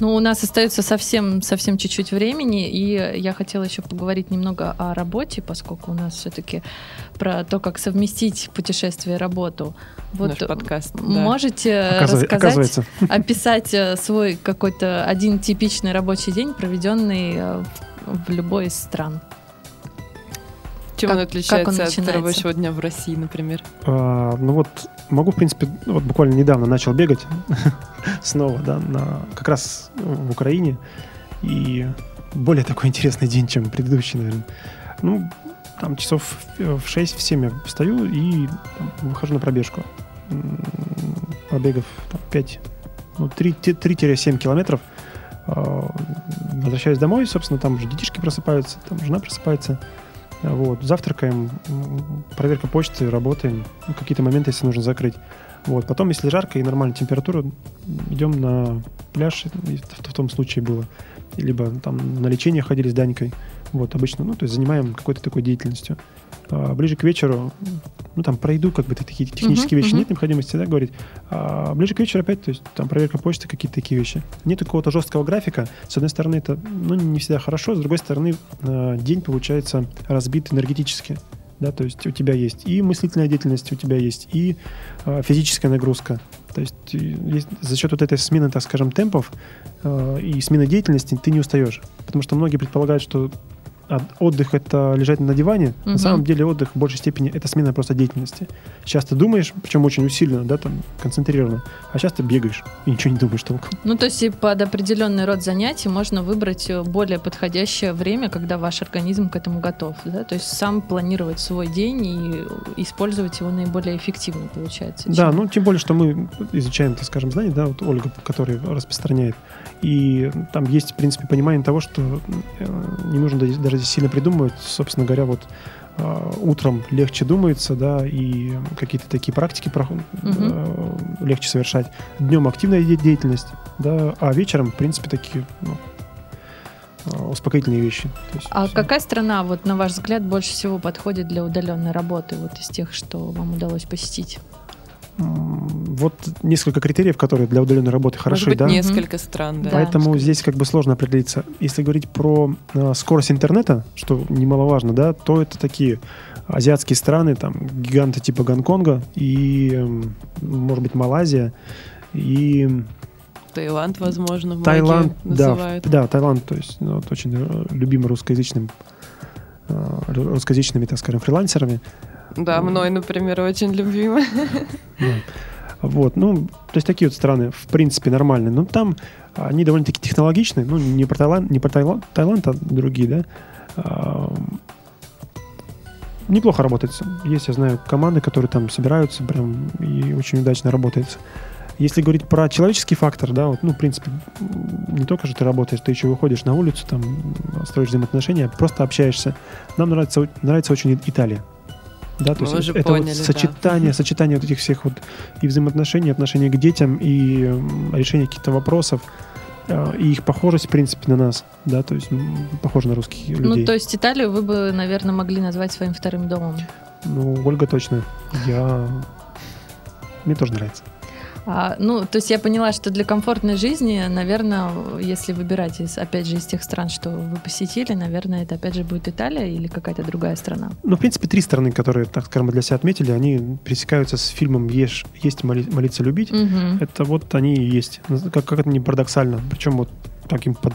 Ну, у нас остается совсем, совсем чуть-чуть времени, и я хотела еще поговорить немного о работе, поскольку у нас все-таки про то, как совместить путешествие и работу. Вот Наш подкаст. да. можете Оказыва- рассказать, Оказывается. описать э, свой какой-то один типичный рабочий день, проведенный э, в в любой из стран? Чем он как- отличается как он от рабочего дня в России, например? А, ну вот могу, в принципе, вот буквально недавно начал бегать снова, да, на, как раз в Украине. И более такой интересный день, чем предыдущий, наверное. Ну, там часов в 6-7 я встаю и там, выхожу на пробежку. М, Побегав там, 5, ну, 3 3-7 километров. а, Возвращаюсь домой, собственно, там уже детишки просыпаются, там жена просыпается. Вот, завтракаем, проверка почты, работаем, ну, какие-то моменты, если нужно закрыть. Вот, потом, если жарко и нормальная температура, идем на пляж, в, в том случае было. Либо там на лечение ходили с Данькой. Вот, обычно, ну, то есть занимаем какой-то такой деятельностью. А ближе к вечеру, ну, там про еду, как бы такие технические Мгм, вещи мгм. нет необходимости, да, говорить. А ближе к вечеру опять, то есть там проверка почты, какие-то такие вещи. Нет какого-то жесткого графика. С одной стороны, это, ну, не всегда хорошо, с другой стороны, э, день получается разбит энергетически. Да, то есть у тебя есть и мыслительная деятельность, у тебя есть и э, физическая нагрузка. То есть, э, есть за счет вот этой смены, так скажем, темпов э, и смены деятельности ты не устаешь. Потому что многие предполагают, что а, отдых это лежать на диване. Мгм. На самом деле отдых в большей степени это смена просто деятельности. Сейчас ты думаешь, причем очень усиленно, да, там, концентрированно, а сейчас ты бегаешь и ничего не думаешь толком. Ну, то есть и под определенный род занятий можно выбрать э, более подходящее время, когда ваш организм к этому готов. Да? То есть сам планировать свой день и использовать его наиболее эффективно, получается. Да, чем- ну тем более, что мы изучаем, так скажем, знания, да, вот Ольга, которая распространяет. И там есть, в принципе, понимание того, что э, не нужно даже здесь сильно придумывать. Собственно говоря, вот э, утром легче думается, да, и какие-то такие практики э, легче совершать. Днем активная де- деятельность, да, а вечером, в принципе, такие ну, э, успокоительные вещи. Есть А всё. какая страна, вот на ваш взгляд, больше всего подходит для удаленной работы, вот из тех, что вам удалось посетить? Вот несколько критериев, которые для удаленной работы хороши, Может быть, да? несколько стран, да. Да. Поэтому здесь как бы сложно определиться. Если говорить про э, скорость интернета, что немаловажно, да, то это такие азиатские страны, там гиганты типа Гонконга и, эм, может быть, Малайзия и Таиланд, возможно, Таиланд, да, называют. да, Таиланд, то есть ну, вот очень э, любимый русскоязычным э, русскоязычными, так скажем, фрилансерами. Да, мной, например, очень любимы. Да. Вот, ну, то есть такие вот страны, в принципе, нормальные. Но там они довольно-таки технологичные. Ну, не про Таиланд, не про Таиланд, Таиланд, а другие, да. Неплохо работается. Есть, я знаю, команды, которые там собираются прям и очень удачно работается. Если говорить про человеческий фактор, да, вот, ну, в принципе, не только же ты работаешь, ты еще выходишь на улицу, там, строишь взаимоотношения, просто общаешься. Нам нравится, нравится очень Италия. Да, то Мы есть уже это поняли, вот да. сочетание, сочетание вот этих всех вот и взаимоотношений, отношения к детям, и решение каких-то вопросов, э, и их похожесть, в принципе, на нас, да, то есть м, похожи на русских людей. Ну, то есть Италию вы бы, наверное, могли назвать своим вторым домом. Ну, Ольга точно. Я... Мне тоже нравится. А, ну, то есть я поняла, что для комфортной жизни, наверное, если выбирать, из, опять же, из тех стран, что вы посетили, наверное, это опять же будет Италия или какая-то другая страна. Ну, в принципе, три страны, которые, так скажем, мы для себя отметили, они пересекаются с фильмом «Ешь, «Есть, моли- молиться, любить». Мгм. Это вот они и есть. Как, как это не парадоксально. Причем вот таким под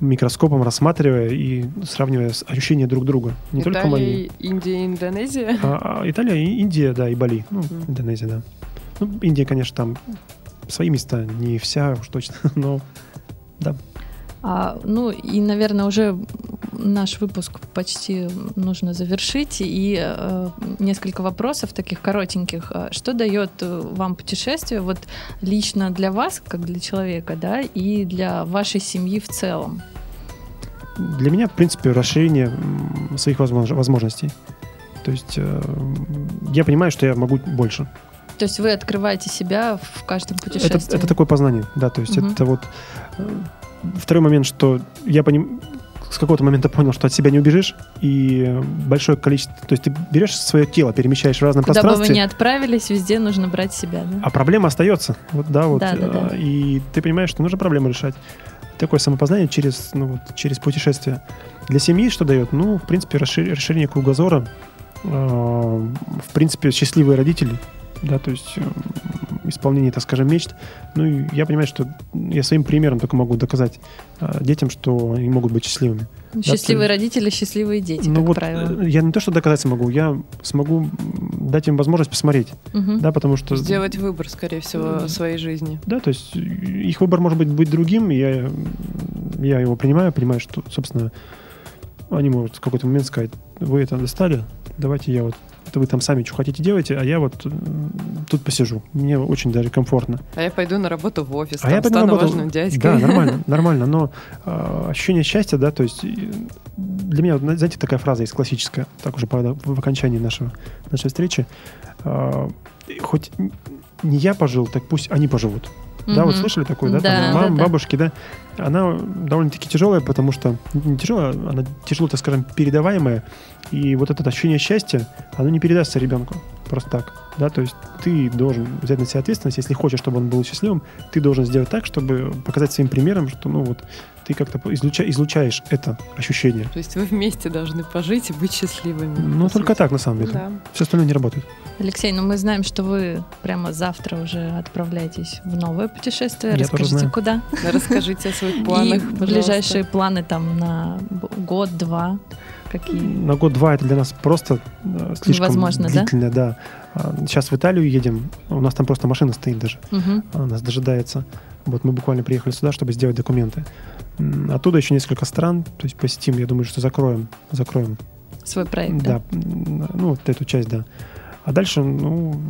микроскопом рассматривая и сравнивая ощущения друг друга. Не только мои. Италия, Индия, Индонезия. А, а Италия, и Индия, да, и Бали. Ну, Мгм. Индонезия, да. Ну, Индия, конечно, там свои места, не вся уж точно, но А, ну и, наверное, уже наш выпуск почти нужно завершить. И э, несколько вопросов таких коротеньких. А Что дает э, вам путешествие вот лично для вас, как для человека, да, и для вашей семьи в целом? Для меня, в принципе, расширение своих возмож- возможностей. То есть э, я понимаю, что я могу больше. То есть вы открываете себя в каждом Это, путешествии? это такое познание, да. То есть Мгм. это вот э, второй момент, что я поним... с какого-то момента понял, что от себя не убежишь, и большое количество... То есть ты берешь свое тело, перемещаешь в разном Куда бы вы пространстве, ни отправились, везде нужно брать себя, да? а проблема остается. Вот, да, вот. Да, да, да. э, И ты понимаешь, что нужно проблему решать. Такое самопознание через, ну, вот, через путешествие. Для семьи что дает? Ну, в принципе, расшир- расширение кругозора. э, В принципе, счастливые родители. Да, то есть э, исполнение, так скажем, мечт. Ну, и я понимаю, что я своим примером только могу доказать э, детям, что они могут быть счастливыми. Счастливые ты- родители, счастливые дети, ну как вот правило. э, я не то, что доказать смогу, я смогу дать им возможность посмотреть, Мгм. да, потому что... Сделать выбор, скорее всего, Мгм. своей жизни. Да, то есть э, их выбор может быть, быть другим, я, я его принимаю, понимаю, что, собственно, они могут в какой-то момент сказать, вы это достали, давайте я вот, это вы там сами что хотите делайте, а я вот тут посижу. Мне очень даже комфортно. А я пойду на работу в офис, А там я пойду на стану работу- важным дядькой. Да, нормально, нормально, но э, ощущение счастья, да, то есть для меня, знаете, такая фраза есть классическая, так уже правда, в, в окончании нашего, нашей встречи, э, хоть не я пожил, так пусть они поживут. Да, вот слышали такое, да? Да, там, да, мам, да. бабушки, да? Она довольно-таки тяжелая, потому что не тяжелая, она тяжело, так скажем, передаваемая. И вот это ощущение счастья, оно не передастся ребенку просто так. Да, то есть ты должен взять на себя ответственность, если хочешь, чтобы он был счастливым, ты должен сделать так, чтобы показать своим примером, что ну вот ты как-то излуча- излучаешь это ощущение. То есть вы вместе должны пожить и быть счастливыми. Ну, только сути. так, на самом деле. Да. Все остальное не работает. Алексей, ну мы знаем, что вы прямо завтра уже отправляетесь в новое путешествие. Я тоже Расскажите, знаю. куда? Расскажите о своих планах, И ближайшие планы там на год-два. Какие? На год-два это для нас просто э, слишком Невозможно, да? длительно, да. А, Сейчас в Италию едем, у нас там просто машина стоит даже. Она нас дожидается. Вот мы буквально приехали сюда, чтобы сделать документы. Оттуда еще несколько стран, то есть посетим, я думаю, что закроем, закроем, Свой проект, да, да? ну вот эту часть, да. А дальше, ну,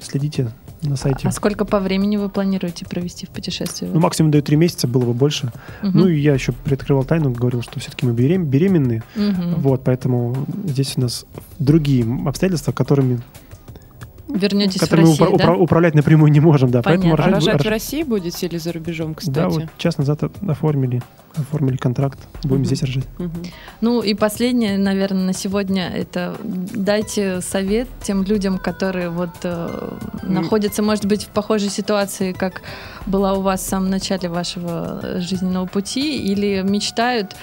следите на сайте. А сколько по времени вы планируете провести в путешествии? Ну, максимум дают три месяца, было бы больше. Мгм. Ну, и я еще приоткрывал тайну, говорил, что все-таки мы берем, беременны, Мгм. вот, поэтому здесь у нас другие обстоятельства, которыми, Вернетесь в Россию, упра- да? упра- управлять напрямую не можем, да. Поэтому Понятно. А рожать- рожать в России будете или за рубежом, кстати? Да, вот час назад оформили, оформили контракт, будем Мгм. здесь рожать. Мгм. Ну и последнее, наверное, на сегодня это дайте совет тем людям, которые вот э, находятся, может быть, в похожей ситуации, как была у вас в самом начале вашего жизненного пути, или мечтают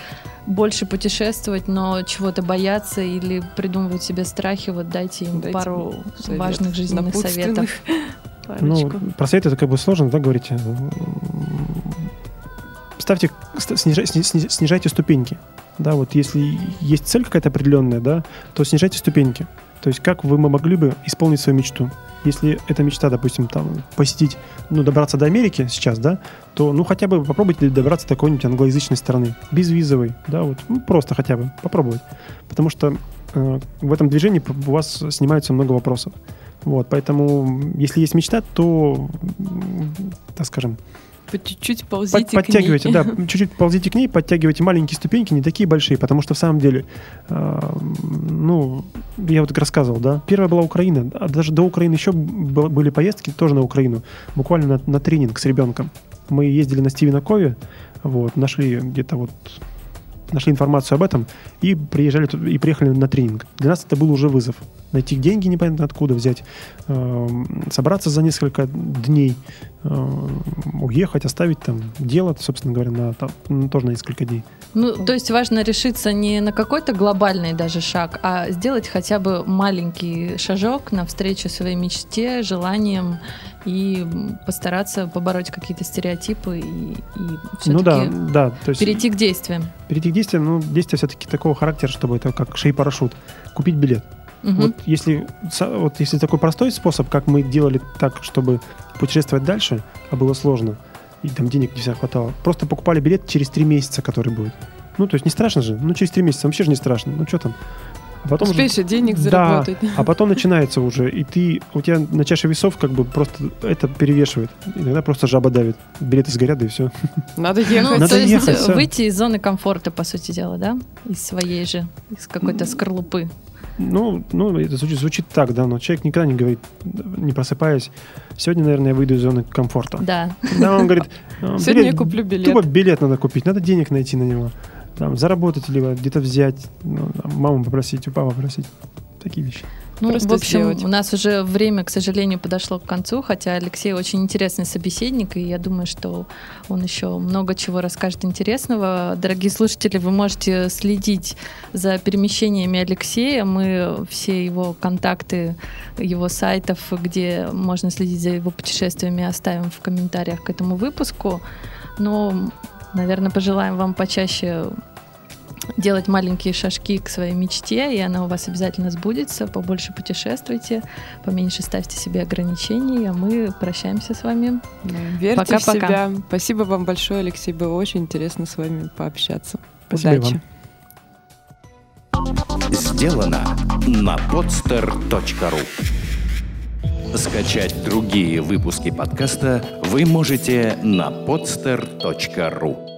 больше путешествовать, но чего-то боятся или придумывают себе страхи. Вот дайте им Дайте пару Совет. важных жизненных советов. Ну, Парочку. про совет это как бы сложно, да, говорить. Ставьте, ст- снижай- сни- сни- снижайте ступеньки. Да, вот если есть цель какая-то определенная, да, то снижайте ступеньки. То есть как вы могли бы исполнить свою мечту? Если эта мечта, допустим, там, посетить, ну, добраться до Америки сейчас, да, то, ну, хотя бы попробуйте добраться до какой-нибудь англоязычной страны, безвизовой, да, вот, ну, просто хотя бы попробовать. Потому что э, в этом движении у вас снимается много вопросов. Вот, поэтому, если есть мечта, то, так скажем, По чуть-чуть под- ползите к ней. подтягивайте, да, чуть-чуть ползите к ней, подтягивайте маленькие ступеньки, не такие большие, потому что в самом деле, э, ну, я вот рассказывал, да, первая была Украина, а даже до Украины еще было- были поездки тоже на Украину, буквально на, на тренинг с ребенком. Мы ездили на Стивена Кови, вот, нашли где-то вот нашли информацию об этом и приезжали и приехали на тренинг. Для нас это был уже вызов. Найти деньги непонятно откуда взять, эм, собраться за несколько дней, эм, уехать, оставить там дело, собственно говоря, на, там, ну, тоже на несколько дней. Ну, то есть важно решиться не на какой-то глобальный даже шаг, а сделать хотя бы маленький шажок навстречу своей мечте, желаниям и постараться побороть какие-то стереотипы и, и Ну да, да. То есть перейти к действиям. перейти к действиям, ну, действия все-таки такого характера, чтобы это как шей-парашют. Купить билет. Мгм. Вот если, вот если такой простой способ, как мы делали так, чтобы путешествовать дальше, а было сложно, и там денег не всегда хватало. Просто покупали билет через три месяца, который будет. Ну, то есть не страшно же. Ну, через три месяца вообще же не страшно. Ну, что там. А потом Успеешь и денег Да, заработать. а потом начинается уже, и ты, у тебя на чаше весов как бы просто это перевешивает. Иногда просто жаба давит. Билеты сгорят, и все. Надо Ну, ехать. Надо то есть ехать, всё. выйти из зоны комфорта, по сути дела, да? Из своей же, из какой-то скорлупы. Ну, ну, это звучит, звучит так, да, но человек никогда не говорит, не просыпаясь, сегодня, наверное, я выйду из зоны комфорта. Да. Да, он говорит, «А, Сегодня билет- я куплю билет. Тупо билет надо купить, надо денег найти на него. Там, заработать, либо где-то взять, ну, маму попросить, у папы попросить. Такие вещи. Ну, Просто в общем, сделать. у нас уже время, к сожалению, подошло к концу, хотя Алексей очень интересный собеседник, и я думаю, что он еще много чего расскажет интересного. Дорогие слушатели, вы можете следить за перемещениями Алексея. Мы все его контакты, его сайтов, где можно следить за его путешествиями, оставим в комментариях к этому выпуску. Но, наверное, пожелаем вам почаще делать маленькие шажки к своей мечте, и она у вас обязательно сбудется. Побольше путешествуйте, поменьше ставьте себе ограничений, а мы прощаемся с вами. Да, Верьте в Пока-пока. себя. Спасибо вам большое, Алексей. Было очень интересно с вами пообщаться. Спасибо Удачи. вам. Сделано на podster.ru Скачать другие выпуски подкаста вы можете на podster.ru